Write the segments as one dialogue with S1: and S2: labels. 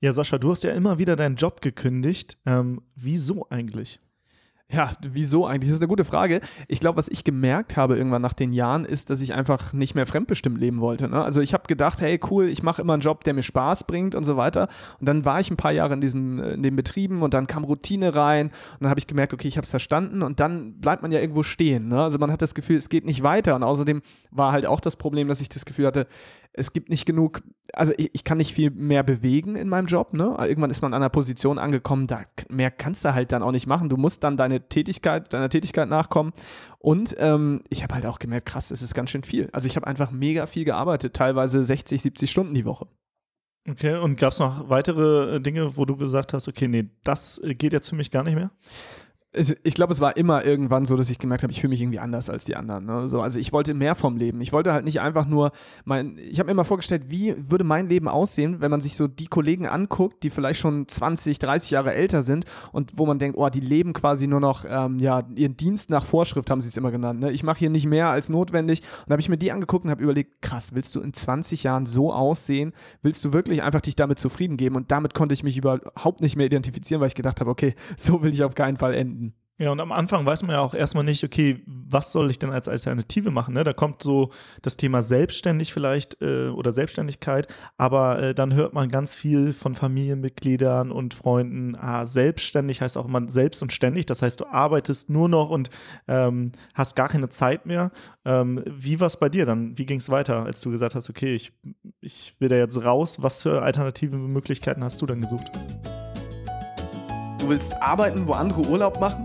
S1: Ja, Sascha, du hast ja immer wieder deinen Job gekündigt. Ähm, wieso eigentlich?
S2: Ja, wieso eigentlich? Das ist eine gute Frage. Ich glaube, was ich gemerkt habe irgendwann nach den Jahren, ist, dass ich einfach nicht mehr fremdbestimmt leben wollte. Ne? Also ich habe gedacht, hey cool, ich mache immer einen Job, der mir Spaß bringt und so weiter. Und dann war ich ein paar Jahre in, diesem, in den Betrieben und dann kam Routine rein und dann habe ich gemerkt, okay, ich habe es verstanden und dann bleibt man ja irgendwo stehen. Ne? Also man hat das Gefühl, es geht nicht weiter. Und außerdem war halt auch das Problem, dass ich das Gefühl hatte, es gibt nicht genug, also ich, ich, kann nicht viel mehr bewegen in meinem Job. Ne? Irgendwann ist man an einer Position angekommen, da mehr kannst du halt dann auch nicht machen. Du musst dann deine Tätigkeit, deiner Tätigkeit nachkommen. Und ähm, ich habe halt auch gemerkt, krass, es ist ganz schön viel. Also ich habe einfach mega viel gearbeitet, teilweise 60, 70 Stunden die Woche.
S1: Okay, und gab es noch weitere äh, Dinge, wo du gesagt hast, okay, nee, das äh, geht jetzt für mich gar nicht mehr?
S2: Ich glaube, es war immer irgendwann so, dass ich gemerkt habe, ich fühle mich irgendwie anders als die anderen. Ne? So, also ich wollte mehr vom Leben. Ich wollte halt nicht einfach nur mein, ich habe mir immer vorgestellt, wie würde mein Leben aussehen, wenn man sich so die Kollegen anguckt, die vielleicht schon 20, 30 Jahre älter sind und wo man denkt, oh, die leben quasi nur noch, ähm, ja, ihren Dienst nach Vorschrift haben sie es immer genannt. Ne? Ich mache hier nicht mehr als notwendig. Und habe ich mir die angeguckt und habe überlegt, krass, willst du in 20 Jahren so aussehen? Willst du wirklich einfach dich damit zufrieden geben? Und damit konnte ich mich überhaupt nicht mehr identifizieren, weil ich gedacht habe, okay, so will ich auf keinen Fall enden.
S1: Ja, und am Anfang weiß man ja auch erstmal nicht, okay, was soll ich denn als Alternative machen? Ne? Da kommt so das Thema selbstständig vielleicht äh, oder Selbstständigkeit, aber äh, dann hört man ganz viel von Familienmitgliedern und Freunden, ah, selbstständig heißt auch immer selbst und ständig, das heißt, du arbeitest nur noch und ähm, hast gar keine Zeit mehr. Ähm, wie war es bei dir dann? Wie ging es weiter, als du gesagt hast, okay, ich, ich will da jetzt raus? Was für alternative Möglichkeiten hast du dann gesucht?
S2: Du willst arbeiten, wo andere Urlaub machen?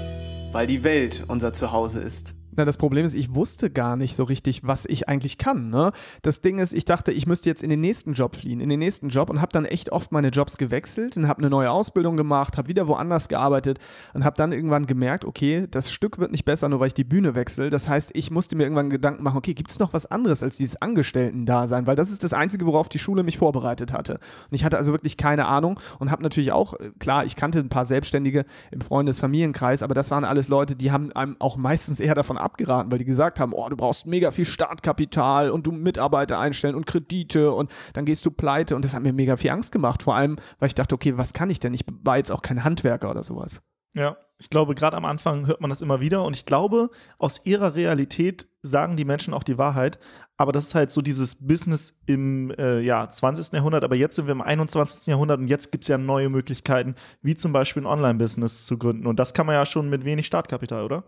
S2: weil die Welt unser Zuhause ist. Na, das Problem ist, ich wusste gar nicht so richtig, was ich eigentlich kann. Ne? Das Ding ist, ich dachte, ich müsste jetzt in den nächsten Job fliehen, in den nächsten Job und habe dann echt oft meine Jobs gewechselt und habe eine neue Ausbildung gemacht, habe wieder woanders gearbeitet und habe dann irgendwann gemerkt, okay, das Stück wird nicht besser, nur weil ich die Bühne wechsle. Das heißt, ich musste mir irgendwann Gedanken machen, okay, gibt es noch was anderes als dieses Angestellten-Dasein? Weil das ist das Einzige, worauf die Schule mich vorbereitet hatte. Und ich hatte also wirklich keine Ahnung und habe natürlich auch, äh, klar, ich kannte ein paar Selbstständige im Freundes-Familienkreis, aber das waren alles Leute, die haben einem auch meistens eher davon abgeraten, weil die gesagt haben, oh, du brauchst mega viel Startkapital und du Mitarbeiter einstellen und Kredite und dann gehst du pleite und das hat mir mega viel Angst gemacht, vor allem, weil ich dachte, okay, was kann ich denn? Ich war jetzt auch kein Handwerker oder sowas.
S1: Ja, ich glaube, gerade am Anfang hört man das immer wieder und ich glaube, aus ihrer Realität sagen die Menschen auch die Wahrheit. Aber das ist halt so dieses Business im äh, ja, 20. Jahrhundert. Aber jetzt sind wir im 21. Jahrhundert und jetzt gibt es ja neue Möglichkeiten, wie zum Beispiel ein Online-Business zu gründen. Und das kann man ja schon mit wenig Startkapital, oder?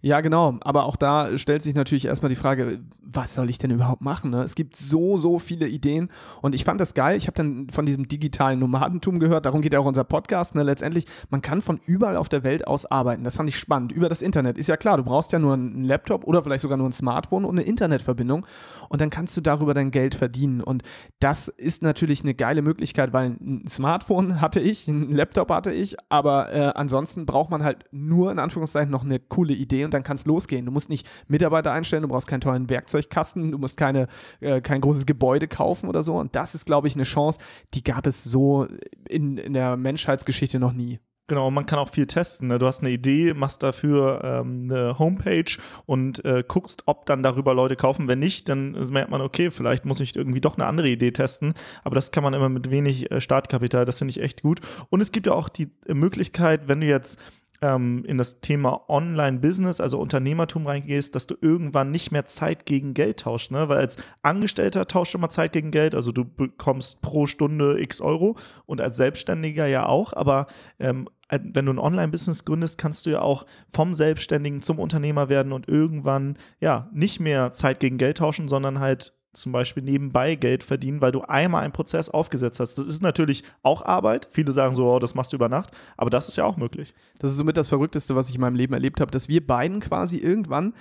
S2: Ja, genau. Aber auch da stellt sich natürlich erstmal die Frage, was soll ich denn überhaupt machen? Ne? Es gibt so, so viele Ideen. Und ich fand das geil. Ich habe dann von diesem digitalen Nomadentum gehört. Darum geht ja auch unser Podcast. Ne? Letztendlich, man kann von überall auf der Welt aus arbeiten. Das fand ich spannend. Über das Internet. Ist ja klar, du brauchst ja nur einen Laptop oder vielleicht sogar nur ein Smartphone und eine Internetverbindung und dann kannst du darüber dein Geld verdienen. Und das ist natürlich eine geile Möglichkeit, weil ein Smartphone hatte ich, ein Laptop hatte ich, aber äh, ansonsten braucht man halt nur in Anführungszeichen noch eine coole Idee und dann kann es losgehen. Du musst nicht Mitarbeiter einstellen, du brauchst keinen tollen Werkzeugkasten, du musst keine, äh, kein großes Gebäude kaufen oder so. Und das ist, glaube ich, eine Chance, die gab es so in, in der Menschheitsgeschichte noch nie.
S1: Genau, man kann auch viel testen. Ne? Du hast eine Idee, machst dafür ähm, eine Homepage und äh, guckst, ob dann darüber Leute kaufen. Wenn nicht, dann merkt man, okay, vielleicht muss ich irgendwie doch eine andere Idee testen. Aber das kann man immer mit wenig äh, Startkapital. Das finde ich echt gut. Und es gibt ja auch die Möglichkeit, wenn du jetzt ähm, in das Thema Online-Business, also Unternehmertum reingehst, dass du irgendwann nicht mehr Zeit gegen Geld tauschst, ne? Weil als Angestellter tauscht du immer Zeit gegen Geld, also du bekommst pro Stunde x Euro und als Selbstständiger ja auch, aber ähm, wenn du ein Online-Business gründest, kannst du ja auch vom Selbstständigen zum Unternehmer werden und irgendwann ja nicht mehr Zeit gegen Geld tauschen, sondern halt zum Beispiel nebenbei Geld verdienen, weil du einmal einen Prozess aufgesetzt hast. Das ist natürlich auch Arbeit. Viele sagen so, oh, das machst du über Nacht, aber das ist ja auch möglich.
S2: Das ist somit das Verrückteste, was ich in meinem Leben erlebt habe, dass wir beiden quasi irgendwann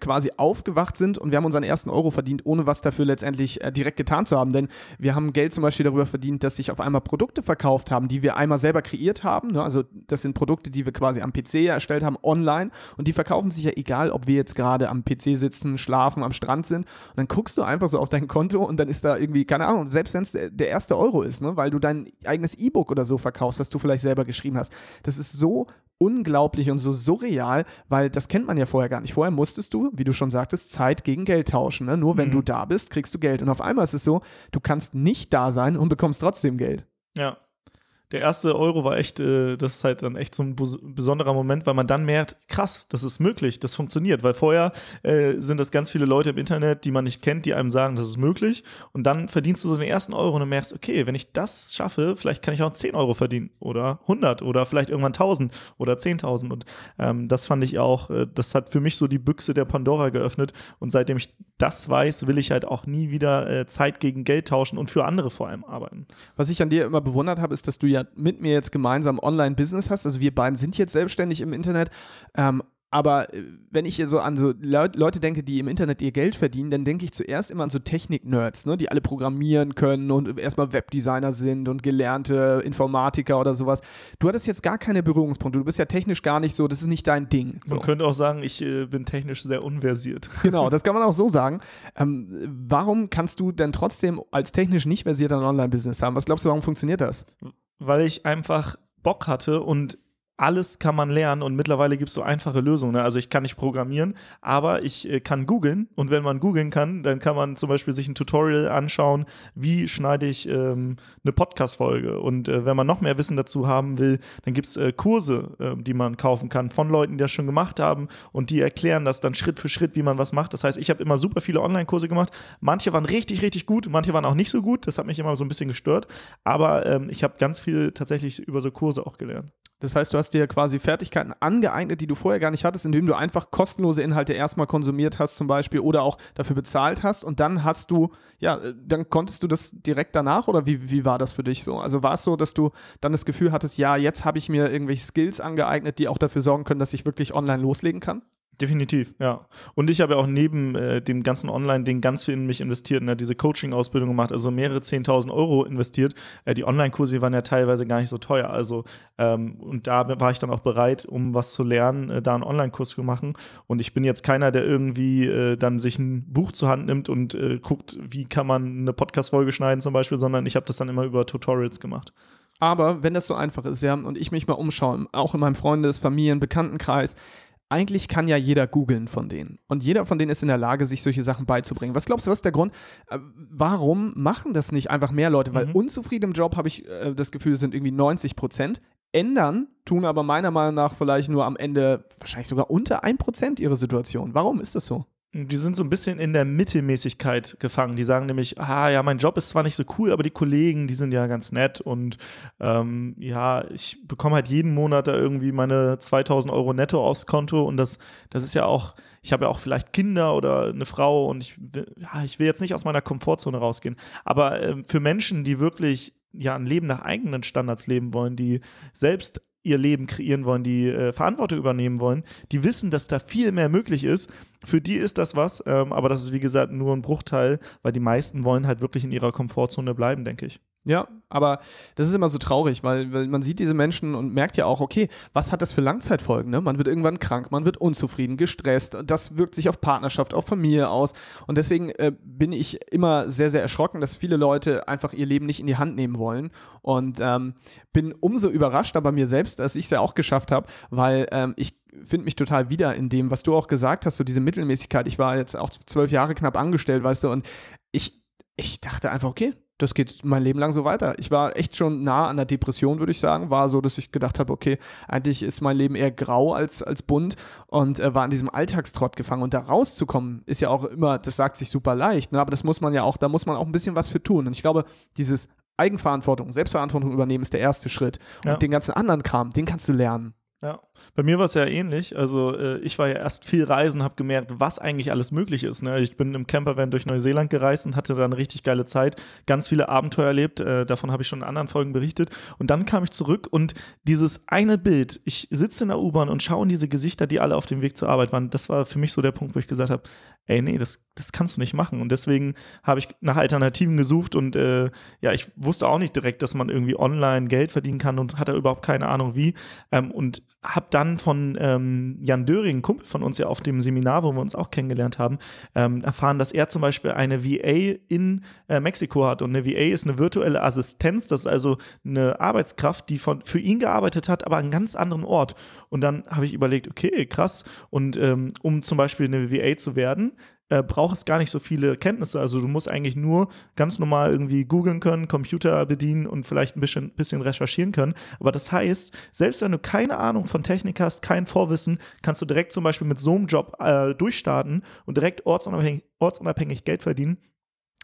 S2: quasi aufgewacht sind und wir haben unseren ersten Euro verdient, ohne was dafür letztendlich äh, direkt getan zu haben. Denn wir haben Geld zum Beispiel darüber verdient, dass sich auf einmal Produkte verkauft haben, die wir einmal selber kreiert haben. Ne? Also das sind Produkte, die wir quasi am PC erstellt haben, online und die verkaufen sich ja egal, ob wir jetzt gerade am PC sitzen, schlafen, am Strand sind. Und dann guckst du einfach so auf dein Konto und dann ist da irgendwie, keine Ahnung, selbst wenn es der erste Euro ist, ne? weil du dein eigenes E-Book oder so verkaufst, das du vielleicht selber geschrieben hast. Das ist so unglaublich und so surreal, weil das kennt man ja vorher gar nicht. Vorher musstest du, wie du schon sagtest, Zeit gegen Geld tauschen. Ne? Nur wenn mhm. du da bist, kriegst du Geld. Und auf einmal ist es so, du kannst nicht da sein und bekommst trotzdem Geld.
S1: Ja der erste Euro war echt, äh, das ist halt dann echt so ein besonderer Moment, weil man dann merkt, krass, das ist möglich, das funktioniert. Weil vorher äh, sind das ganz viele Leute im Internet, die man nicht kennt, die einem sagen, das ist möglich. Und dann verdienst du so den ersten Euro und du merkst, okay, wenn ich das schaffe, vielleicht kann ich auch 10 Euro verdienen oder 100 oder vielleicht irgendwann 1000 oder 10.000. Und ähm, das fand ich auch, äh, das hat für mich so die Büchse der Pandora geöffnet. Und seitdem ich das weiß, will ich halt auch nie wieder äh, Zeit gegen Geld tauschen und für andere vor allem arbeiten.
S2: Was ich an dir immer bewundert habe, ist, dass du ja mit mir jetzt gemeinsam Online-Business hast. Also wir beiden sind jetzt selbstständig im Internet. Ähm, aber äh, wenn ich hier so an so Leute denke, die im Internet ihr Geld verdienen, dann denke ich zuerst immer an so Technik-Nerds, ne, die alle programmieren können und erstmal Webdesigner sind und gelernte Informatiker oder sowas. Du hattest jetzt gar keine Berührungspunkte. Du bist ja technisch gar nicht so, das ist nicht dein Ding. So.
S1: Man könnte auch sagen, ich äh, bin technisch sehr unversiert.
S2: Genau, das kann man auch so sagen. Ähm, warum kannst du denn trotzdem als technisch nicht versierter ein Online-Business haben? Was glaubst du, warum funktioniert das?
S1: Weil ich einfach Bock hatte und alles kann man lernen und mittlerweile gibt es so einfache Lösungen. Ne? Also ich kann nicht programmieren, aber ich äh, kann googeln und wenn man googeln kann, dann kann man zum Beispiel sich ein Tutorial anschauen, wie schneide ich ähm, eine Podcast-Folge. Und äh, wenn man noch mehr Wissen dazu haben will, dann gibt es äh, Kurse, ähm, die man kaufen kann von Leuten, die das schon gemacht haben und die erklären das dann Schritt für Schritt, wie man was macht. Das heißt, ich habe immer super viele Online-Kurse gemacht. Manche waren richtig, richtig gut, manche waren auch nicht so gut. Das hat mich immer so ein bisschen gestört. Aber ähm, ich habe ganz viel tatsächlich über so Kurse auch gelernt.
S2: Das heißt, du hast dir quasi Fertigkeiten angeeignet, die du vorher gar nicht hattest, indem du einfach kostenlose Inhalte erstmal konsumiert hast, zum Beispiel, oder auch dafür bezahlt hast. Und dann hast du, ja, dann konntest du das direkt danach oder wie, wie war das für dich so? Also war es so, dass du dann das Gefühl hattest, ja, jetzt habe ich mir irgendwelche Skills angeeignet, die auch dafür sorgen können, dass ich wirklich online loslegen kann?
S1: Definitiv, ja. Und ich habe ja auch neben äh, dem ganzen Online-Ding ganz viel in mich investiert, ne, diese Coaching-Ausbildung gemacht, also mehrere 10.000 Euro investiert. Äh, die Online-Kurse waren ja teilweise gar nicht so teuer. Also, ähm, und da war ich dann auch bereit, um was zu lernen, äh, da einen Online-Kurs zu machen. Und ich bin jetzt keiner, der irgendwie äh, dann sich ein Buch zur Hand nimmt und äh, guckt, wie kann man eine Podcast-Folge schneiden zum Beispiel, sondern ich habe das dann immer über Tutorials gemacht.
S2: Aber wenn das so einfach ist, ja, und ich mich mal umschaue, auch in meinem Freundes-, Familien-, Bekanntenkreis, eigentlich kann ja jeder googeln von denen. Und jeder von denen ist in der Lage, sich solche Sachen beizubringen. Was glaubst du, was ist der Grund? Äh, warum machen das nicht einfach mehr Leute? Weil mhm. unzufrieden im Job habe ich äh, das Gefühl, sind irgendwie 90 Prozent. Ändern tun aber meiner Meinung nach vielleicht nur am Ende wahrscheinlich sogar unter 1 Prozent ihre Situation. Warum ist das so?
S1: Die sind so ein bisschen in der Mittelmäßigkeit gefangen. Die sagen nämlich, ah ja, mein Job ist zwar nicht so cool, aber die Kollegen, die sind ja ganz nett und ähm, ja, ich bekomme halt jeden Monat da irgendwie meine 2000 Euro netto aufs Konto und das, das ist ja auch, ich habe ja auch vielleicht Kinder oder eine Frau und ich, ja, ich will jetzt nicht aus meiner Komfortzone rausgehen. Aber äh, für Menschen, die wirklich ja ein Leben nach eigenen Standards leben wollen, die selbst ihr Leben kreieren wollen, die äh, Verantwortung übernehmen wollen, die wissen, dass da viel mehr möglich ist. Für die ist das was, ähm, aber das ist wie gesagt nur ein Bruchteil, weil die meisten wollen halt wirklich in ihrer Komfortzone bleiben, denke ich.
S2: Ja, aber das ist immer so traurig, weil, weil man sieht diese Menschen und merkt ja auch, okay, was hat das für Langzeitfolgen? Ne? Man wird irgendwann krank, man wird unzufrieden, gestresst. Das wirkt sich auf Partnerschaft, auf Familie aus. Und deswegen äh, bin ich immer sehr, sehr erschrocken, dass viele Leute einfach ihr Leben nicht in die Hand nehmen wollen. Und ähm, bin umso überraschter bei mir selbst, dass ich es ja auch geschafft habe, weil ähm, ich finde mich total wieder in dem, was du auch gesagt hast, so diese Mittelmäßigkeit. Ich war jetzt auch zwölf Jahre knapp angestellt, weißt du, und ich, ich dachte einfach, okay, das geht mein Leben lang so weiter. Ich war echt schon nah an der Depression, würde ich sagen. War so, dass ich gedacht habe, okay, eigentlich ist mein Leben eher grau als, als bunt und äh, war in diesem Alltagstrott gefangen. Und da rauszukommen, ist ja auch immer, das sagt sich super leicht, ne? aber das muss man ja auch, da muss man auch ein bisschen was für tun. Und ich glaube, dieses Eigenverantwortung, Selbstverantwortung übernehmen ist der erste Schritt. Und ja. den ganzen anderen Kram, den kannst du lernen.
S1: Ja, bei mir war es ja ähnlich. Also äh, ich war ja erst viel reisen, habe gemerkt, was eigentlich alles möglich ist. Ne? Ich bin im Campervan durch Neuseeland gereist und hatte da eine richtig geile Zeit, ganz viele Abenteuer erlebt. Äh, davon habe ich schon in anderen Folgen berichtet. Und dann kam ich zurück und dieses eine Bild, ich sitze in der U-Bahn und schaue in diese Gesichter, die alle auf dem Weg zur Arbeit waren. Das war für mich so der Punkt, wo ich gesagt habe, ey, nee, das, das kannst du nicht machen. Und deswegen habe ich nach Alternativen gesucht und äh, ja, ich wusste auch nicht direkt, dass man irgendwie online Geld verdienen kann und hatte überhaupt keine Ahnung wie. Ähm, und habe dann von ähm, Jan Döring, Kumpel von uns ja auf dem Seminar, wo wir uns auch kennengelernt haben, ähm, erfahren, dass er zum Beispiel eine VA in äh, Mexiko hat. Und eine VA ist eine virtuelle Assistenz, das ist also eine Arbeitskraft, die von, für ihn gearbeitet hat, aber an einem ganz anderen Ort. Und dann habe ich überlegt, okay, krass. Und ähm, um zum Beispiel eine VA zu werden, äh, braucht es gar nicht so viele Kenntnisse. Also du musst eigentlich nur ganz normal irgendwie googeln können, Computer bedienen und vielleicht ein bisschen, bisschen recherchieren können. Aber das heißt, selbst wenn du keine Ahnung von Technik hast, kein Vorwissen, kannst du direkt zum Beispiel mit so einem Job äh, durchstarten und direkt ortsunabhängig, ortsunabhängig Geld verdienen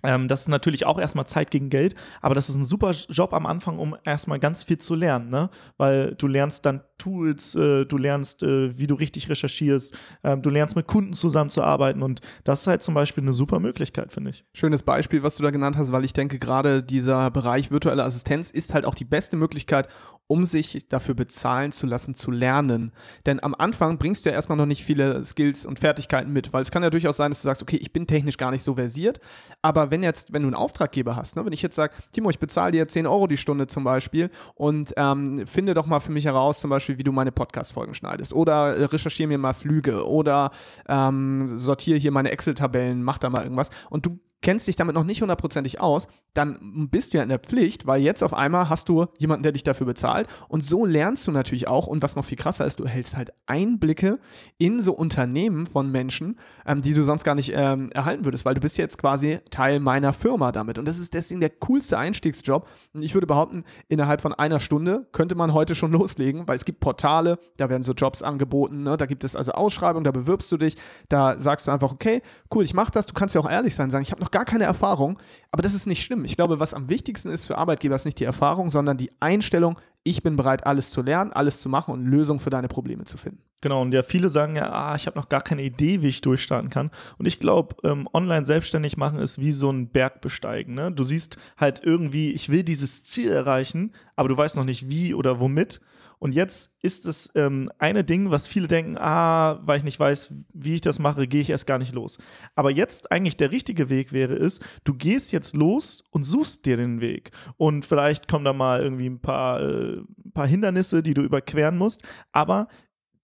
S1: ähm, das ist natürlich auch erstmal Zeit gegen Geld, aber das ist ein super Job am Anfang, um erstmal ganz viel zu lernen, ne? Weil du lernst dann Tools, äh, du lernst, äh, wie du richtig recherchierst, äh, du lernst mit Kunden zusammenzuarbeiten und das ist halt zum Beispiel eine super Möglichkeit, finde ich.
S2: Schönes Beispiel, was du da genannt hast, weil ich denke, gerade dieser Bereich virtuelle Assistenz ist halt auch die beste Möglichkeit, um sich dafür bezahlen zu lassen, zu lernen. Denn am Anfang bringst du ja erstmal noch nicht viele Skills und Fertigkeiten mit, weil es kann ja durchaus sein, dass du sagst, okay, ich bin technisch gar nicht so versiert, aber wenn jetzt, wenn du einen Auftraggeber hast, ne, wenn ich jetzt sage, Timo, ich bezahle dir 10 Euro die Stunde zum Beispiel und ähm, finde doch mal für mich heraus, zum Beispiel, wie du meine Podcast-Folgen schneidest. Oder äh, recherchiere mir mal Flüge. Oder ähm, sortiere hier meine Excel-Tabellen, mach da mal irgendwas. Und du kennst dich damit noch nicht hundertprozentig aus, dann bist du ja in der Pflicht, weil jetzt auf einmal hast du jemanden, der dich dafür bezahlt. Und so lernst du natürlich auch und was noch viel krasser ist, du erhältst halt Einblicke in so Unternehmen von Menschen, ähm, die du sonst gar nicht ähm, erhalten würdest, weil du bist jetzt quasi Teil meiner Firma damit. Und das ist deswegen der coolste Einstiegsjob. Und ich würde behaupten, innerhalb von einer Stunde könnte man heute schon loslegen, weil es gibt Portale, da werden so Jobs angeboten, ne? da gibt es also Ausschreibungen, da bewirbst du dich, da sagst du einfach, okay, cool, ich mache das, du kannst ja auch ehrlich sein, sagen, ich habe noch gar keine Erfahrung, aber das ist nicht schlimm. Ich glaube, was am wichtigsten ist für Arbeitgeber ist nicht die Erfahrung, sondern die Einstellung, ich bin bereit, alles zu lernen, alles zu machen und Lösungen für deine Probleme zu finden.
S1: Genau, und ja, viele sagen ja, ah, ich habe noch gar keine Idee, wie ich durchstarten kann. Und ich glaube, ähm, online selbstständig machen ist wie so ein Berg besteigen. Ne? Du siehst halt irgendwie, ich will dieses Ziel erreichen, aber du weißt noch nicht wie oder womit. Und jetzt ist es ähm, eine Ding, was viele denken, ah, weil ich nicht weiß, wie ich das mache, gehe ich erst gar nicht los. Aber jetzt eigentlich der richtige Weg wäre es, du gehst jetzt los und suchst dir den Weg. Und vielleicht kommen da mal irgendwie ein paar, äh, paar Hindernisse, die du überqueren musst. Aber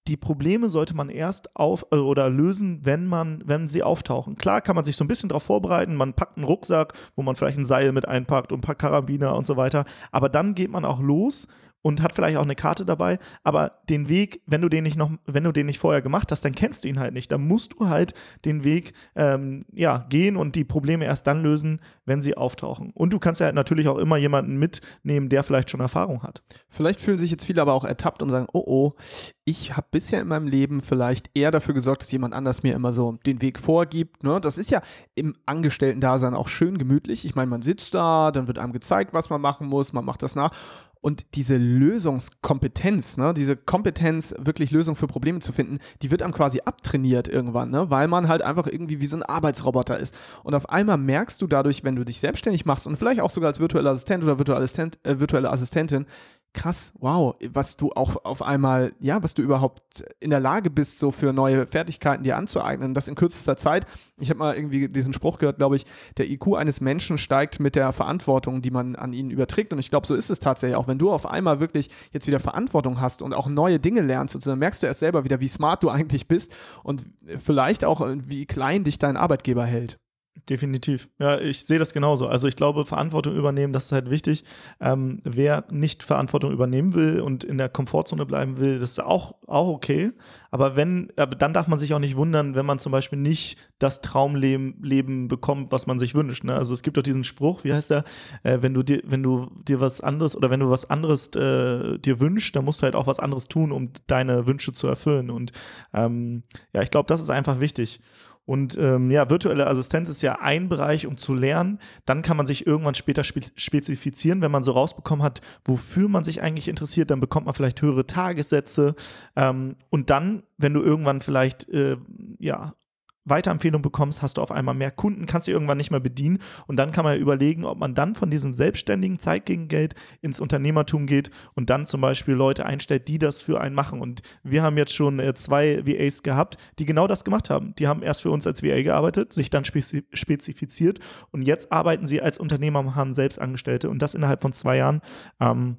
S1: die Probleme sollte man erst auf äh, oder lösen, wenn man, wenn sie auftauchen. Klar kann man sich so ein bisschen darauf vorbereiten, man packt einen Rucksack, wo man vielleicht ein Seil mit einpackt und ein paar Karabiner und so weiter, aber dann geht man auch los und hat vielleicht auch eine Karte dabei, aber den Weg, wenn du den nicht noch, wenn du den nicht vorher gemacht hast, dann kennst du ihn halt nicht. Dann musst du halt den Weg ähm, ja, gehen und die Probleme erst dann lösen, wenn sie auftauchen. Und du kannst ja natürlich auch immer jemanden mitnehmen, der vielleicht schon Erfahrung hat.
S2: Vielleicht fühlen sich jetzt viele aber auch ertappt und sagen, oh oh, ich habe bisher in meinem Leben vielleicht eher dafür gesorgt, dass jemand anders mir immer so den Weg vorgibt. Ne? Das ist ja im Angestellten-Dasein auch schön gemütlich. Ich meine, man sitzt da, dann wird einem gezeigt, was man machen muss, man macht das nach. Und diese Lösungskompetenz, ne, diese Kompetenz, wirklich Lösungen für Probleme zu finden, die wird einem quasi abtrainiert irgendwann, ne, weil man halt einfach irgendwie wie so ein Arbeitsroboter ist. Und auf einmal merkst du dadurch, wenn du dich selbstständig machst und vielleicht auch sogar als virtueller Assistent oder virtuelle, Assistent, äh, virtuelle Assistentin, krass, wow, was du auch auf einmal, ja, was du überhaupt in der Lage bist, so für neue Fertigkeiten dir anzueignen. Das in kürzester Zeit. Ich habe mal irgendwie diesen Spruch gehört, glaube ich, der IQ eines Menschen steigt mit der Verantwortung, die man an ihn überträgt. Und ich glaube, so ist es tatsächlich auch. Wenn du auf einmal wirklich jetzt wieder Verantwortung hast und auch neue Dinge lernst, und so, dann merkst du erst selber wieder, wie smart du eigentlich bist und vielleicht auch, wie klein dich dein Arbeitgeber hält.
S1: Definitiv. Ja, ich sehe das genauso. Also ich glaube, Verantwortung übernehmen, das ist halt wichtig. Ähm, wer nicht Verantwortung übernehmen will und in der Komfortzone bleiben will, das ist auch, auch okay. Aber wenn, aber dann darf man sich auch nicht wundern, wenn man zum Beispiel nicht das Traumleben Leben bekommt, was man sich wünscht. Ne? Also es gibt doch diesen Spruch, wie heißt der? Äh, wenn du dir, wenn du dir was anderes oder wenn du was anderes äh, dir wünschst, dann musst du halt auch was anderes tun, um deine Wünsche zu erfüllen. Und ähm, ja, ich glaube, das ist einfach wichtig. Und ähm, ja, virtuelle Assistenz ist ja ein Bereich, um zu lernen. Dann kann man sich irgendwann später spe spezifizieren, wenn man so rausbekommen hat, wofür man sich eigentlich interessiert. Dann bekommt man vielleicht höhere Tagessätze. Ähm, und dann, wenn du irgendwann vielleicht äh, ja Weiterempfehlung bekommst, hast du auf einmal mehr Kunden, kannst du irgendwann nicht mehr bedienen und dann kann man ja überlegen, ob man dann von diesem selbstständigen Zeit gegen Geld ins Unternehmertum geht und dann zum Beispiel Leute einstellt, die das für einen machen. Und wir haben jetzt schon äh, zwei VAs gehabt, die genau das gemacht haben. Die haben erst für uns als VA gearbeitet, sich dann spezifiziert und jetzt arbeiten sie als Unternehmer und haben Selbstangestellte und das innerhalb von zwei Jahren. Ähm,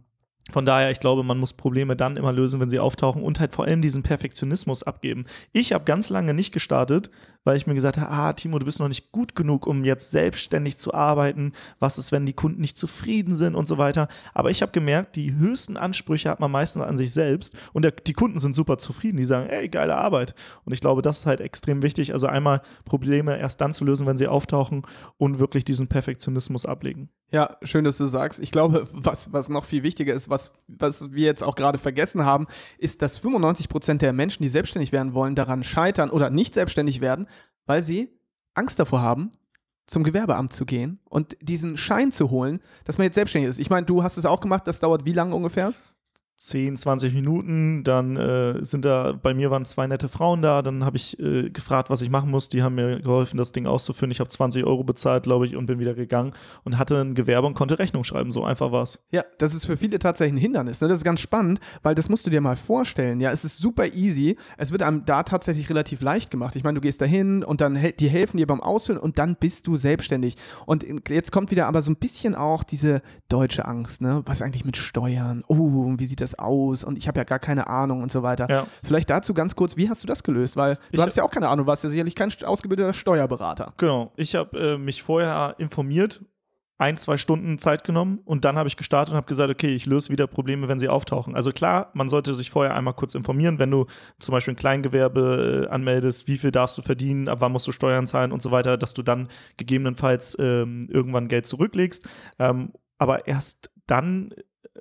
S1: von daher, ich glaube, man muss Probleme dann immer lösen, wenn sie auftauchen und halt vor allem diesen Perfektionismus abgeben. Ich habe ganz lange nicht gestartet, weil ich mir gesagt habe, ah, Timo, du bist noch nicht gut genug, um jetzt selbstständig zu arbeiten. Was ist, wenn die Kunden nicht zufrieden sind und so weiter. Aber ich habe gemerkt, die höchsten Ansprüche hat man meistens an sich selbst und der, die Kunden sind super zufrieden. Die sagen, ey, geile Arbeit. Und ich glaube, das ist halt extrem wichtig. Also einmal Probleme erst dann zu lösen, wenn sie auftauchen und wirklich diesen Perfektionismus ablegen.
S2: Ja, schön, dass du sagst. Ich glaube, was, was noch viel wichtiger ist, was, was wir jetzt auch gerade vergessen haben, ist, dass 95 Prozent der Menschen, die selbstständig werden wollen, daran scheitern oder nicht selbstständig werden, weil sie Angst davor haben, zum Gewerbeamt zu gehen und diesen Schein zu holen, dass man jetzt selbstständig ist. Ich meine, du hast es auch gemacht, das dauert wie lange ungefähr?
S1: 10, 20 Minuten. Dann äh, sind da, bei mir waren zwei nette Frauen da. Dann habe ich äh, gefragt, was ich machen muss. Die haben mir geholfen, das Ding auszuführen. Ich habe 20 Euro bezahlt, glaube ich, und bin wieder gegangen und hatte ein Gewerbe und konnte Rechnung schreiben. So einfach war es.
S2: Ja, das ist für viele tatsächlich ein Hindernis. Ne? Das ist ganz spannend, weil das musst du dir mal vorstellen. Ja, es ist super easy. Es wird einem da tatsächlich relativ leicht gemacht. Ich meine, du gehst da hin und dann die helfen dir beim Ausfüllen und dann bist du selbstständig. Und jetzt kommt wieder aber so ein bisschen auch diese deutsche Angst. Ne? Was eigentlich mit Steuern? Oh, wie sieht das das aus und ich habe ja gar keine Ahnung und so weiter. Ja. Vielleicht dazu ganz kurz, wie hast du das gelöst? Weil du ich hattest ja auch keine Ahnung, du warst ja sicherlich kein ausgebildeter Steuerberater.
S1: Genau, ich habe äh, mich vorher informiert, ein, zwei Stunden Zeit genommen und dann habe ich gestartet und habe gesagt, okay, ich löse wieder Probleme, wenn sie auftauchen. Also klar, man sollte sich vorher einmal kurz informieren, wenn du zum Beispiel ein Kleingewerbe äh, anmeldest, wie viel darfst du verdienen, ab wann musst du Steuern zahlen und so weiter, dass du dann gegebenenfalls ähm, irgendwann Geld zurücklegst. Ähm, aber erst dann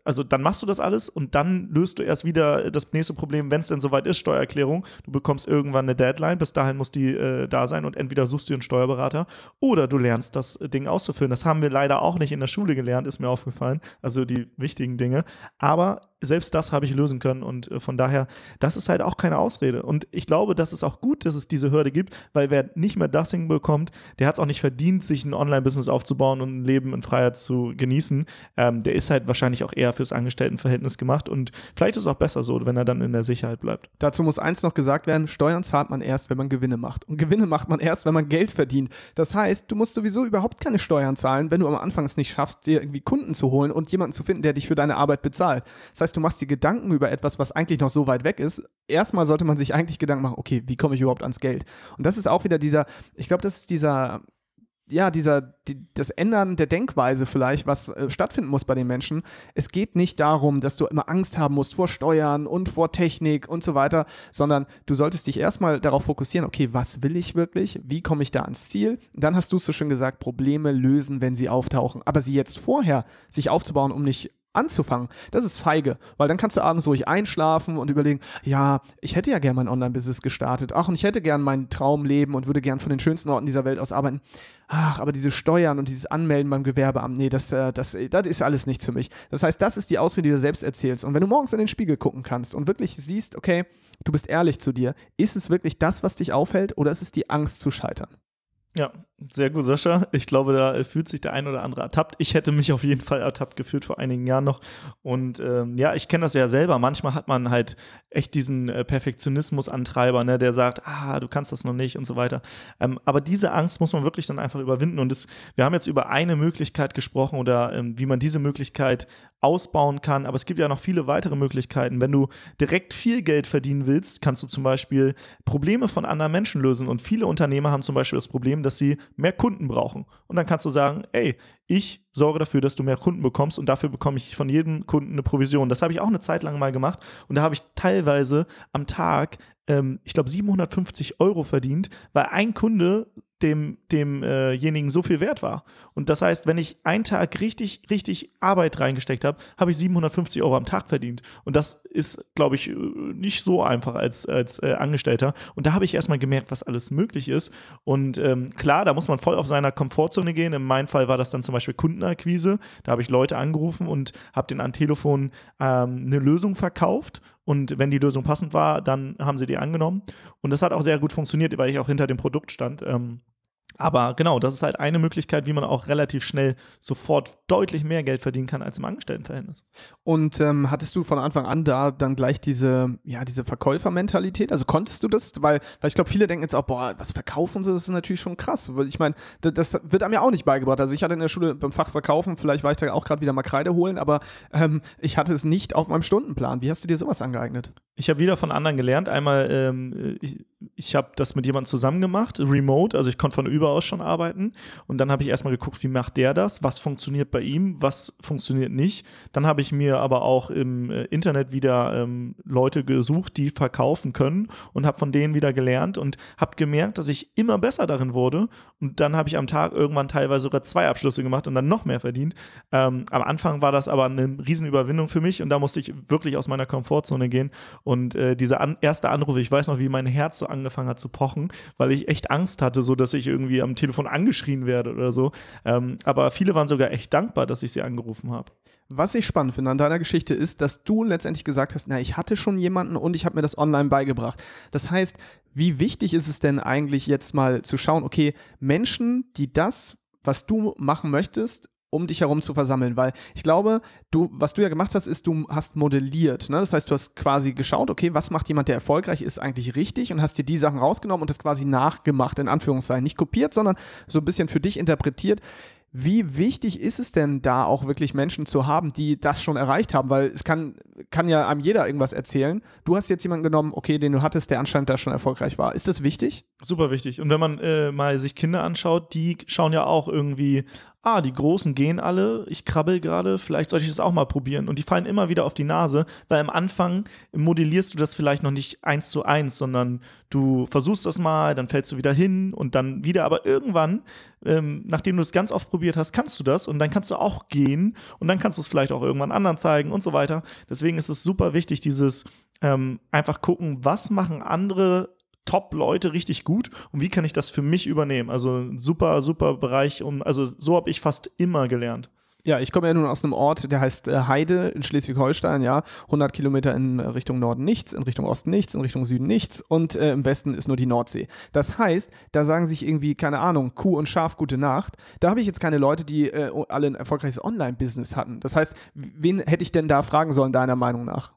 S1: also dann machst du das alles und dann löst du erst wieder das nächste Problem, wenn es denn soweit ist, Steuererklärung. Du bekommst irgendwann eine Deadline, bis dahin muss die äh, da sein und entweder suchst du einen Steuerberater oder du lernst das Ding auszuführen. Das haben wir leider auch nicht in der Schule gelernt, ist mir aufgefallen, also die wichtigen Dinge. Aber selbst das habe ich lösen können und äh, von daher, das ist halt auch keine Ausrede. Und ich glaube, das ist auch gut, dass es diese Hürde gibt, weil wer nicht mehr das hinbekommt, der hat es auch nicht verdient, sich ein Online-Business aufzubauen und ein Leben in Freiheit zu genießen. Ähm, der ist halt wahrscheinlich auch eher fürs Angestelltenverhältnis gemacht und vielleicht ist es auch besser so, wenn er dann in der Sicherheit bleibt.
S2: Dazu muss eins noch gesagt werden, Steuern zahlt man erst, wenn man Gewinne macht. Und Gewinne macht man erst, wenn man Geld verdient. Das heißt, du musst sowieso überhaupt keine Steuern zahlen, wenn du am Anfang es nicht schaffst, dir irgendwie Kunden zu holen und jemanden zu finden, der dich für deine Arbeit bezahlt. Das heißt, heißt, du machst dir Gedanken über etwas, was eigentlich noch so weit weg ist. Erstmal sollte man sich eigentlich Gedanken machen, okay, wie komme ich überhaupt ans Geld? Und das ist auch wieder dieser, ich glaube, das ist dieser, ja, dieser, die, das Ändern der Denkweise vielleicht, was äh, stattfinden muss bei den Menschen. Es geht nicht darum, dass du immer Angst haben musst vor Steuern und vor Technik und so weiter, sondern du solltest dich erstmal darauf fokussieren, okay, was will ich wirklich? Wie komme ich da ans Ziel? Dann hast du es so schön gesagt, Probleme lösen, wenn sie auftauchen. Aber sie jetzt vorher sich aufzubauen, um nicht anzufangen, das ist feige, weil dann kannst du abends ruhig einschlafen und überlegen, ja, ich hätte ja gern mein Online-Business gestartet, ach, und ich hätte gern mein Traumleben und würde gern von den schönsten Orten dieser Welt aus arbeiten. Ach, aber diese Steuern und dieses Anmelden beim Gewerbeamt, nee, das, äh, das, das ist alles nicht für mich. Das heißt, das ist die Ausrede, die du selbst erzählst. Und wenn du morgens in den Spiegel gucken kannst und wirklich siehst, okay, du bist ehrlich zu dir, ist es wirklich das, was dich aufhält oder ist es die Angst zu scheitern?
S1: Ja, sehr gut, Sascha. Ich glaube, da fühlt sich der ein oder andere ertappt. Ich hätte mich auf jeden Fall ertappt gefühlt vor einigen Jahren noch. Und ähm, ja, ich kenne das ja selber. Manchmal hat man halt echt diesen äh, Perfektionismus-Antreiber, ne, der sagt, ah, du kannst das noch nicht und so weiter. Ähm, aber diese Angst muss man wirklich dann einfach überwinden. Und das, wir haben jetzt über eine Möglichkeit gesprochen oder ähm, wie man diese Möglichkeit ausbauen kann. Aber es gibt ja noch viele weitere Möglichkeiten. Wenn du direkt viel Geld verdienen willst, kannst du zum Beispiel Probleme von anderen Menschen lösen. Und viele Unternehmer haben zum Beispiel das Problem, dass sie mehr Kunden brauchen. Und dann kannst du sagen, ey, ich sorge dafür, dass du mehr Kunden bekommst und dafür bekomme ich von jedem Kunden eine Provision. Das habe ich auch eine Zeit lang mal gemacht und da habe ich teilweise am Tag, ähm, ich glaube, 750 Euro verdient, weil ein Kunde dem, demjenigen äh so viel wert war. Und das heißt, wenn ich einen Tag richtig, richtig Arbeit reingesteckt habe, habe ich 750 Euro am Tag verdient. Und das ist, glaube ich, nicht so einfach als, als äh, Angestellter. Und da habe ich erstmal gemerkt, was alles möglich ist. Und ähm, klar, da muss man voll auf seiner Komfortzone gehen. In meinem Fall war das dann zum Beispiel Kundenakquise. Da habe ich Leute angerufen und habe denen am Telefon ähm, eine Lösung verkauft und wenn die Lösung passend war, dann haben sie die angenommen. Und das hat auch sehr gut funktioniert, weil ich auch hinter dem Produkt stand. Ähm, aber genau, das ist halt eine Möglichkeit, wie man auch relativ schnell sofort deutlich mehr Geld verdienen kann als im Angestelltenverhältnis.
S2: Und ähm, hattest du von Anfang an da dann gleich diese, ja, diese Verkäufermentalität? Also konntest du das? Weil, weil ich glaube, viele denken jetzt auch, boah, was verkaufen sie, das ist natürlich schon krass. Ich meine, das, das, wird einem ja auch nicht beigebracht. Also ich hatte in der Schule beim Fach Verkaufen, vielleicht war ich da auch gerade wieder mal Kreide holen, aber ähm, ich hatte es nicht auf meinem Stundenplan. Wie hast du dir sowas angeeignet?
S1: Ich habe wieder von anderen gelernt. Einmal, ähm, ich, ich habe das mit jemandem zusammen gemacht, remote, also ich konnte von überaus schon arbeiten. Und dann habe ich erstmal geguckt, wie macht der das, was funktioniert bei ihm, was funktioniert nicht. Dann habe ich mir aber auch im äh, Internet wieder ähm, Leute gesucht, die verkaufen können und habe von denen wieder gelernt und habe gemerkt, dass ich immer besser darin wurde. Und dann habe ich am Tag irgendwann teilweise sogar zwei Abschlüsse gemacht und dann noch mehr verdient. Ähm, am Anfang war das aber eine Riesenüberwindung für mich und da musste ich wirklich aus meiner Komfortzone gehen. Und äh, dieser an erste Anruf, ich weiß noch, wie mein Herz so angefangen hat zu pochen, weil ich echt Angst hatte, so dass ich irgendwie am Telefon angeschrien werde oder so. Ähm, aber viele waren sogar echt dankbar, dass ich sie angerufen habe.
S2: Was ich spannend finde an deiner Geschichte ist, dass du letztendlich gesagt hast, na, ich hatte schon jemanden und ich habe mir das online beigebracht. Das heißt, wie wichtig ist es denn eigentlich jetzt mal zu schauen, okay, Menschen, die das, was du machen möchtest, um dich herum zu versammeln, weil ich glaube, du, was du ja gemacht hast, ist, du hast modelliert. Ne? Das heißt, du hast quasi geschaut, okay, was macht jemand, der erfolgreich ist, eigentlich richtig und hast dir die Sachen rausgenommen und das quasi nachgemacht, in Anführungszeichen. Nicht kopiert, sondern so ein bisschen für dich interpretiert. Wie wichtig ist es denn da auch wirklich Menschen zu haben, die das schon erreicht haben? Weil es kann, kann ja einem jeder irgendwas erzählen. Du hast jetzt jemanden genommen, okay, den du hattest, der anscheinend da schon erfolgreich war. Ist das wichtig?
S1: Super wichtig. Und wenn man äh, mal sich Kinder anschaut, die schauen ja auch irgendwie ah, die Großen gehen alle, ich krabbel gerade, vielleicht sollte ich das auch mal probieren. Und die fallen immer wieder auf die Nase, weil am Anfang modellierst du das vielleicht noch nicht eins zu eins, sondern du versuchst das mal, dann fällst du wieder hin und dann wieder. Aber irgendwann, ähm, nachdem du es ganz oft probiert hast, kannst du das und dann kannst du auch gehen und dann kannst du es vielleicht auch irgendwann anderen zeigen und so weiter. Deswegen ist es super wichtig, dieses ähm, einfach gucken, was machen andere Top-Leute richtig gut und wie kann ich das für mich übernehmen? Also super, super Bereich. Um, also so habe ich fast immer gelernt.
S2: Ja, ich komme ja nun aus einem Ort, der heißt äh, Heide in Schleswig-Holstein, ja. 100 Kilometer in Richtung Norden nichts, in Richtung Osten nichts, in Richtung Süden nichts und äh, im Westen ist nur die Nordsee. Das heißt, da sagen sich irgendwie, keine Ahnung, Kuh und Schaf gute Nacht. Da habe ich jetzt keine Leute, die äh, alle ein erfolgreiches Online-Business hatten. Das heißt, wen hätte ich denn da fragen sollen, deiner Meinung nach?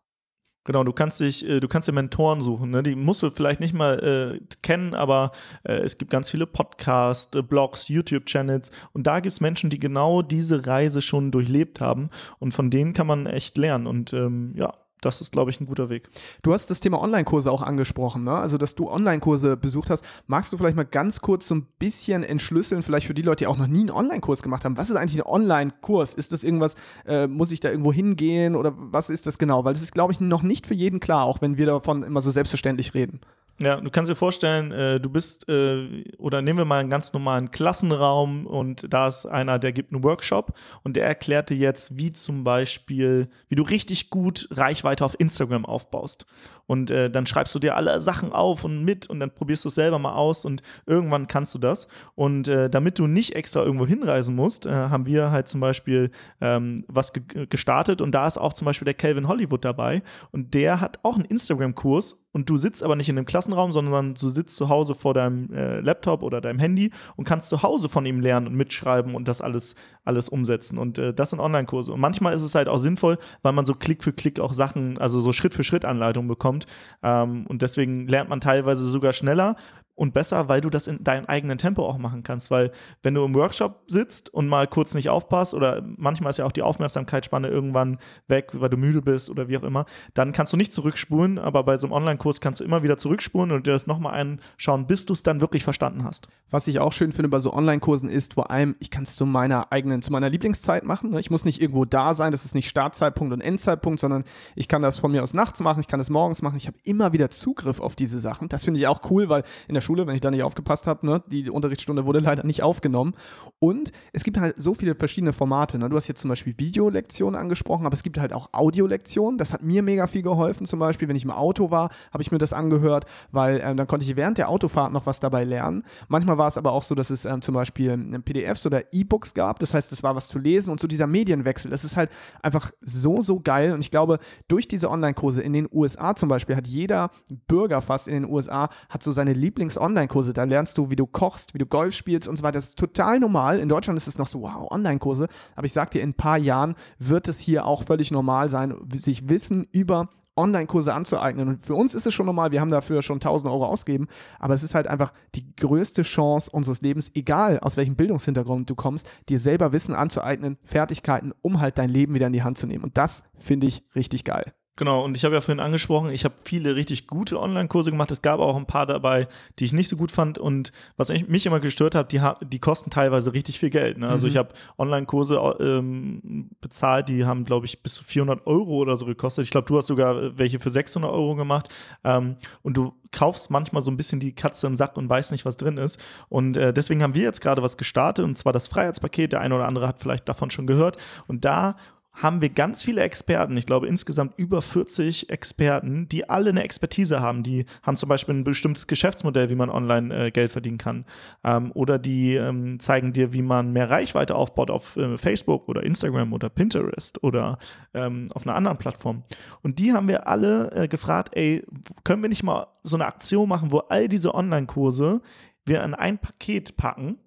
S1: Genau, du kannst dich, äh, du kannst dir Mentoren suchen. Ne? Die musst du vielleicht nicht mal äh, kennen, aber äh, es gibt ganz viele Podcasts, äh, Blogs, YouTube-Channels und da gibt es Menschen, die genau diese Reise schon durchlebt haben und von denen kann man echt lernen. Und ähm, ja, das ist, glaube ich, ein guter Weg.
S2: Du hast das Thema Online-Kurse auch angesprochen, ne? also dass du Online-Kurse besucht hast. Magst du vielleicht mal ganz kurz so ein bisschen entschlüsseln, vielleicht für die Leute, die auch noch nie einen Online-Kurs gemacht haben? Was ist eigentlich ein Online-Kurs? Ist das irgendwas, äh, muss ich da irgendwo hingehen oder was ist das genau? Weil das ist, glaube ich, noch nicht für jeden klar, auch wenn wir davon immer so selbstverständlich reden.
S1: Ja, du kannst dir vorstellen, äh, du bist, äh, oder nehmen wir mal einen ganz normalen Klassenraum und da ist einer, der gibt einen Workshop und der erklärt dir jetzt, wie zum Beispiel, wie du richtig gut Reichweite auf Instagram aufbaust. Und äh, dann schreibst du dir alle Sachen auf und mit und dann probierst du es selber mal aus und irgendwann kannst du das. Und äh, damit du nicht extra irgendwo hinreisen musst, äh, haben wir halt zum Beispiel ähm, was ge gestartet und da ist auch zum Beispiel der Calvin Hollywood dabei und der hat auch einen Instagram-Kurs und du sitzt aber nicht in einem Klassenraum, sondern du sitzt zu Hause vor deinem äh, Laptop oder deinem Handy und kannst zu Hause von ihm lernen und mitschreiben und das alles, alles umsetzen. Und äh, das sind Online-Kurse. Und manchmal ist es halt auch sinnvoll, weil man so Klick für Klick auch Sachen, also so Schritt für Schritt Anleitungen bekommt. Ähm, und deswegen lernt man teilweise sogar schneller, und besser, weil du das in deinem eigenen Tempo auch machen kannst. Weil wenn du im Workshop sitzt und mal kurz nicht aufpasst oder manchmal ist ja auch die Aufmerksamkeitsspanne irgendwann weg, weil du müde bist oder wie auch immer, dann kannst du nicht zurückspulen, aber bei so einem Online-Kurs kannst du immer wieder zurückspulen und dir das nochmal anschauen, bis du es dann wirklich verstanden hast.
S2: Was ich auch schön finde bei so Online-Kursen ist, vor allem, ich kann es zu meiner eigenen, zu meiner Lieblingszeit machen. Ne? Ich muss nicht irgendwo da sein, das ist nicht Startzeitpunkt und Endzeitpunkt, sondern ich kann das von mir aus nachts machen, ich kann das morgens machen. Ich habe immer wieder Zugriff auf diese Sachen. Das finde ich auch cool, weil in der Schule Schule, wenn ich da nicht aufgepasst habe. Ne? Die Unterrichtsstunde wurde leider nicht aufgenommen. Und es gibt halt so viele verschiedene Formate. Ne? Du hast jetzt zum Beispiel Videolektionen angesprochen, aber es gibt halt auch Audiolektionen. Das hat mir mega viel geholfen. Zum Beispiel, wenn ich im Auto war, habe ich mir das angehört, weil äh, dann konnte ich während der Autofahrt noch was dabei lernen. Manchmal war es aber auch so, dass es ähm, zum Beispiel ähm, PDFs oder E-Books gab. Das heißt, es war was zu lesen und so dieser Medienwechsel. Das ist halt einfach so, so geil. Und ich glaube, durch diese Online-Kurse in den USA zum Beispiel hat jeder Bürger fast in den USA hat so seine Lieblings-Online-Kurse. Da lernst du, wie du kochst, wie du Golf spielst und so weiter. Das ist total normal. In Deutschland ist es noch so, wow, Online-Kurse. Aber ich sag dir, in ein paar Jahren wird es hier auch völlig normal sein, sich Wissen über Online-Kurse anzueignen. Und für uns ist es schon normal, wir haben dafür schon 1000 Euro ausgegeben, aber es ist halt einfach die größte Chance unseres Lebens, egal aus welchem Bildungshintergrund du kommst, dir selber Wissen anzueignen, Fertigkeiten, um halt dein Leben wieder in die Hand zu nehmen. Und das finde ich richtig geil.
S1: Genau, und ich habe ja vorhin angesprochen, ich habe viele richtig gute Online-Kurse gemacht. Es gab auch ein paar dabei, die ich nicht so gut fand. Und was mich immer gestört hat, die, die kosten teilweise richtig viel Geld. Ne? Also mhm. ich habe Online-Kurse ähm, bezahlt, die haben, glaube ich, bis zu 400 Euro oder so gekostet. Ich glaube, du hast sogar welche für 600 Euro gemacht. Ähm, und du kaufst manchmal so ein bisschen die Katze im Sack und weißt nicht, was drin ist. Und äh, deswegen haben wir jetzt gerade was gestartet, und zwar das Freiheitspaket. Der eine oder andere hat vielleicht davon schon gehört. Und da haben wir ganz viele Experten, ich glaube insgesamt über 40 Experten, die alle eine Expertise haben. Die haben zum Beispiel ein bestimmtes Geschäftsmodell, wie man online äh, Geld verdienen kann. Ähm, oder die ähm, zeigen dir, wie man mehr Reichweite aufbaut auf äh, Facebook oder Instagram oder Pinterest oder ähm, auf einer anderen Plattform. Und die haben wir alle äh, gefragt, ey, können wir nicht mal so eine Aktion machen, wo all diese Online-Kurse wir in ein Paket packen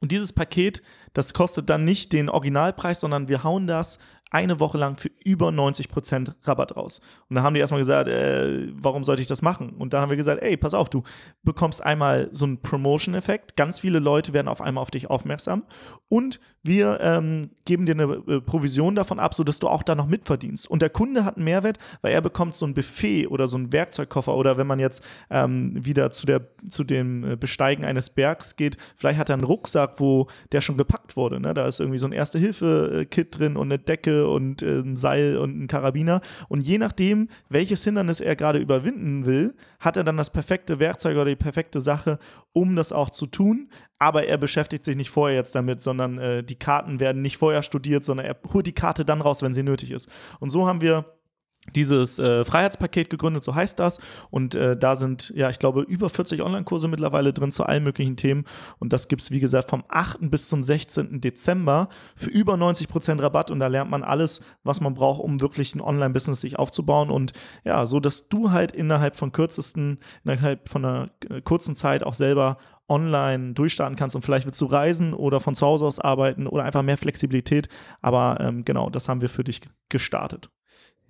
S1: und dieses Paket, das kostet dann nicht den Originalpreis, sondern wir hauen das eine Woche lang für über 90% Rabatt raus. Und da haben die erstmal gesagt, äh, warum sollte ich das machen? Und dann haben wir gesagt, ey, pass auf, du bekommst einmal so einen Promotion-Effekt. Ganz viele Leute werden auf einmal auf dich aufmerksam. Und wir ähm, geben dir eine äh, Provision davon ab, sodass du auch da noch mitverdienst. Und der Kunde hat einen Mehrwert, weil er bekommt so ein Buffet oder so einen Werkzeugkoffer oder wenn man jetzt ähm, wieder zu, der, zu dem äh, Besteigen eines Bergs geht, vielleicht hat er einen Rucksack, wo der schon gepackt wurde. Ne? Da ist irgendwie so ein Erste-Hilfe-Kit drin und eine Decke und äh, ein Seil und ein Karabiner. Und je nachdem, welches Hindernis er gerade überwinden will, hat er dann das perfekte Werkzeug oder die perfekte Sache, um das auch zu tun. Aber er beschäftigt sich nicht vorher jetzt damit, sondern äh, die Karten werden nicht vorher studiert, sondern er holt die Karte dann raus, wenn sie nötig ist. Und so haben wir dieses äh, Freiheitspaket gegründet, so heißt das. Und äh, da sind, ja, ich glaube, über 40 Online-Kurse mittlerweile drin zu allen möglichen Themen. Und das gibt es, wie gesagt, vom 8. bis zum 16. Dezember für über 90% Rabatt. Und da lernt man alles, was man braucht, um wirklich ein Online-Business sich aufzubauen. Und ja, so dass du halt innerhalb von kürzesten, innerhalb von einer äh, kurzen Zeit auch selber online durchstarten kannst und vielleicht willst du reisen oder von zu Hause aus arbeiten oder einfach mehr Flexibilität. Aber ähm, genau, das haben wir für dich gestartet.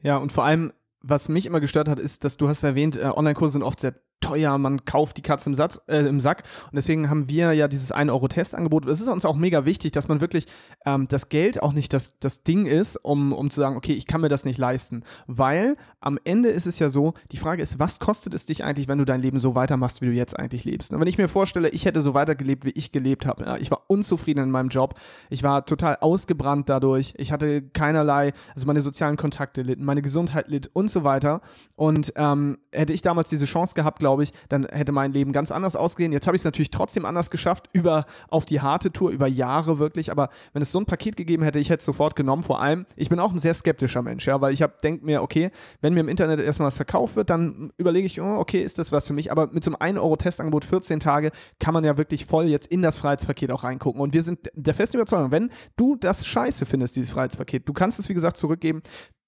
S2: Ja, und vor allem, was mich immer gestört hat, ist, dass du hast erwähnt, äh, Online-Kurse sind oft sehr teuer, man kauft die Katze im, Satz, äh, im Sack. Und deswegen haben wir ja dieses 1-Euro-Testangebot. Es ist uns auch mega wichtig, dass man wirklich ähm, das Geld auch nicht das, das Ding ist, um, um zu sagen, okay, ich kann mir das nicht leisten. Weil am Ende ist es ja so, die Frage ist, was kostet es dich eigentlich, wenn du dein Leben so weitermachst, wie du jetzt eigentlich lebst? Und wenn ich mir vorstelle, ich hätte so weitergelebt, wie ich gelebt habe, ja, ich war unzufrieden in meinem Job, ich war total ausgebrannt dadurch, ich hatte keinerlei, also meine sozialen Kontakte litten, meine Gesundheit litt und so weiter. Und ähm, hätte ich damals diese Chance gehabt, glaube ich, dann hätte mein Leben ganz anders ausgesehen. Jetzt habe ich es natürlich trotzdem anders geschafft, über auf die harte Tour, über Jahre wirklich. Aber wenn es so ein Paket gegeben hätte, ich hätte es sofort genommen. Vor allem, ich bin auch ein sehr skeptischer Mensch, ja, weil ich denke mir, okay, wenn mir im Internet erstmal was verkauft wird, dann überlege ich, oh, okay, ist das was für mich? Aber mit so einem 1-Euro-Testangebot 14 Tage kann man ja wirklich voll jetzt in das Freiheitspaket auch reingucken. Und wir sind der festen Überzeugung, wenn du das scheiße findest, dieses Freiheitspaket, du kannst es, wie gesagt, zurückgeben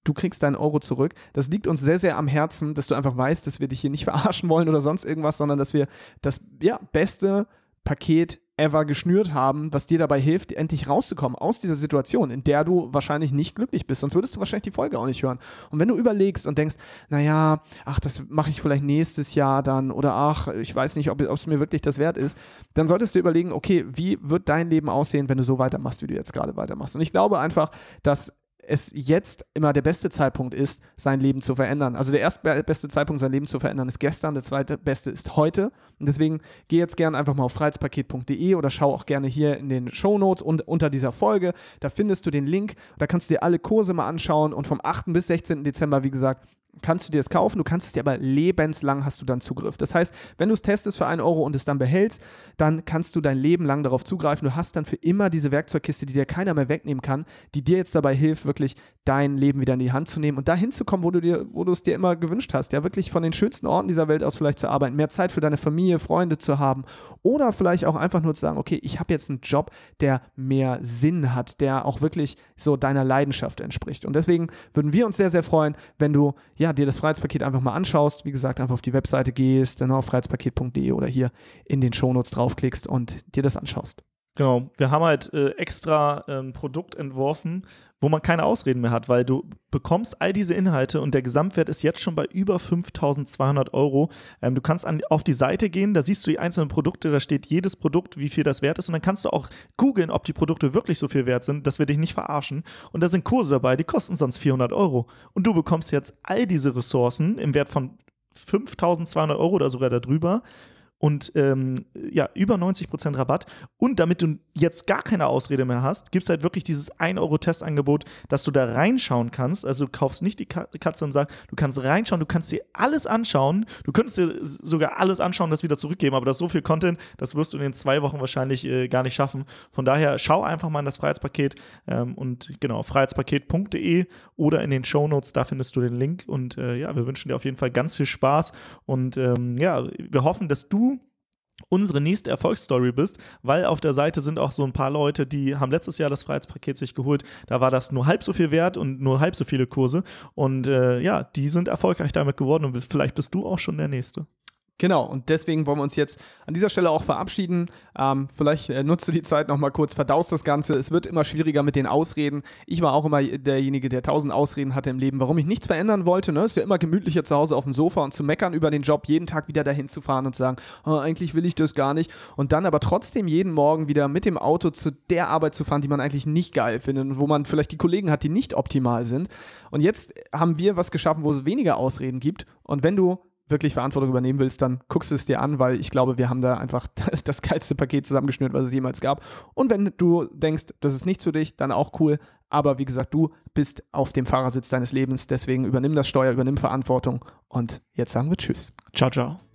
S2: du kriegst deinen Euro zurück. Das liegt uns sehr, sehr am Herzen, dass du einfach weißt, dass wir dich hier nicht verarschen wollen oder sonst irgendwas, sondern dass wir das ja, beste Paket ever geschnürt haben, was dir dabei hilft, endlich rauszukommen aus dieser Situation, in der du wahrscheinlich nicht glücklich bist. Sonst würdest du wahrscheinlich die Folge auch nicht hören. Und wenn du überlegst und denkst, naja, ach, das mache ich vielleicht nächstes Jahr dann oder ach, ich weiß nicht, ob es mir wirklich das wert ist, dann solltest du überlegen, okay, wie wird dein Leben aussehen, wenn du so weitermachst, wie du jetzt gerade weitermachst. Und ich glaube einfach, dass es jetzt immer der beste Zeitpunkt ist, sein Leben zu verändern. Also der erste beste Zeitpunkt, sein Leben zu verändern, ist gestern, der zweite beste ist heute. Und deswegen geh jetzt gerne einfach mal auf freiheitspaket.de oder schau auch gerne hier in den Show Notes und unter dieser Folge. Da findest du den Link. Da kannst du dir alle Kurse mal anschauen. Und vom 8. bis 16. Dezember, wie gesagt, kannst du dir das kaufen, du kannst es dir aber lebenslang hast du dann Zugriff. Das heißt, wenn du es testest für einen Euro und es dann behältst, dann kannst du dein Leben lang darauf zugreifen. Du hast dann für immer diese Werkzeugkiste, die dir keiner mehr wegnehmen kann, die dir jetzt dabei hilft, wirklich dein Leben wieder in die Hand zu nehmen und dahin zu kommen, wo du dir, wo du es dir immer gewünscht hast. Ja, wirklich von den schönsten Orten dieser Welt aus vielleicht zu arbeiten, mehr Zeit für deine Familie, Freunde zu haben oder vielleicht auch einfach nur zu sagen, okay, ich habe jetzt einen Job, der mehr Sinn hat, der auch wirklich so deiner Leidenschaft entspricht. Und deswegen würden wir uns sehr, sehr freuen, wenn du ja dir das Freiheitspaket einfach mal anschaust. Wie gesagt, einfach auf die Webseite gehst, dann auf freiheitspaket.de oder hier in den Shownotes draufklickst und dir das anschaust.
S1: Genau, wir haben halt äh, extra ähm, Produkt entworfen, wo man keine Ausreden mehr hat, weil du bekommst all diese Inhalte und der Gesamtwert ist jetzt schon bei über 5200 Euro. Ähm, du kannst an, auf die Seite gehen, da siehst du die einzelnen Produkte, da steht jedes Produkt, wie viel das wert ist und dann kannst du auch googeln, ob die Produkte wirklich so viel wert sind, dass wir dich nicht verarschen. Und da sind Kurse dabei, die kosten sonst 400 Euro. Und du bekommst jetzt all diese Ressourcen im Wert von 5200 Euro oder sogar darüber und ähm, ja, über 90% Rabatt. Und damit du jetzt gar keine Ausrede mehr hast, gibt es halt wirklich dieses 1-Euro-Testangebot, dass du da reinschauen kannst. Also du kaufst nicht die Katze und sagst, du kannst reinschauen, du kannst dir alles anschauen. Du könntest dir sogar alles anschauen, das wieder zurückgeben, aber das ist so viel Content, das wirst du in den zwei Wochen wahrscheinlich äh, gar nicht schaffen. Von daher schau einfach mal in das Freiheitspaket ähm, und genau, freiheitspaket.de oder in den Show Notes, da findest du den Link. Und äh, ja, wir wünschen dir auf jeden Fall ganz viel Spaß und ähm, ja, wir hoffen, dass du unsere nächste Erfolgsstory bist, weil auf der Seite sind auch so ein paar Leute, die haben letztes Jahr das Freiheitspaket sich geholt. Da war das nur halb so viel wert und nur halb so viele Kurse. Und äh, ja, die sind erfolgreich damit geworden und vielleicht bist du auch schon der Nächste.
S2: Genau, und deswegen wollen wir uns jetzt an dieser Stelle auch verabschieden. Ähm, vielleicht äh, nutzt du die Zeit nochmal kurz, verdaust das Ganze. Es wird immer schwieriger mit den Ausreden. Ich war auch immer derjenige, der tausend Ausreden hatte im Leben, warum ich nichts verändern wollte. Ne? Ist ja immer gemütlicher zu Hause auf dem Sofa und zu meckern über den Job, jeden Tag wieder dahin zu fahren und zu sagen, oh, eigentlich will ich das gar nicht. Und dann aber trotzdem jeden Morgen wieder mit dem Auto zu der Arbeit zu fahren, die man eigentlich nicht geil findet und wo man vielleicht die Kollegen hat, die nicht optimal sind. Und jetzt haben wir was geschaffen, wo es weniger Ausreden gibt. Und wenn du wirklich Verantwortung übernehmen willst, dann guckst du es dir an, weil ich glaube, wir haben da einfach das geilste Paket zusammengeschnürt, was es jemals gab. Und wenn du denkst, das ist nicht für dich, dann auch cool. Aber wie gesagt, du bist auf dem Fahrersitz deines Lebens, deswegen übernimm das Steuer, übernimm Verantwortung. Und jetzt sagen wir Tschüss.
S1: Ciao, ciao.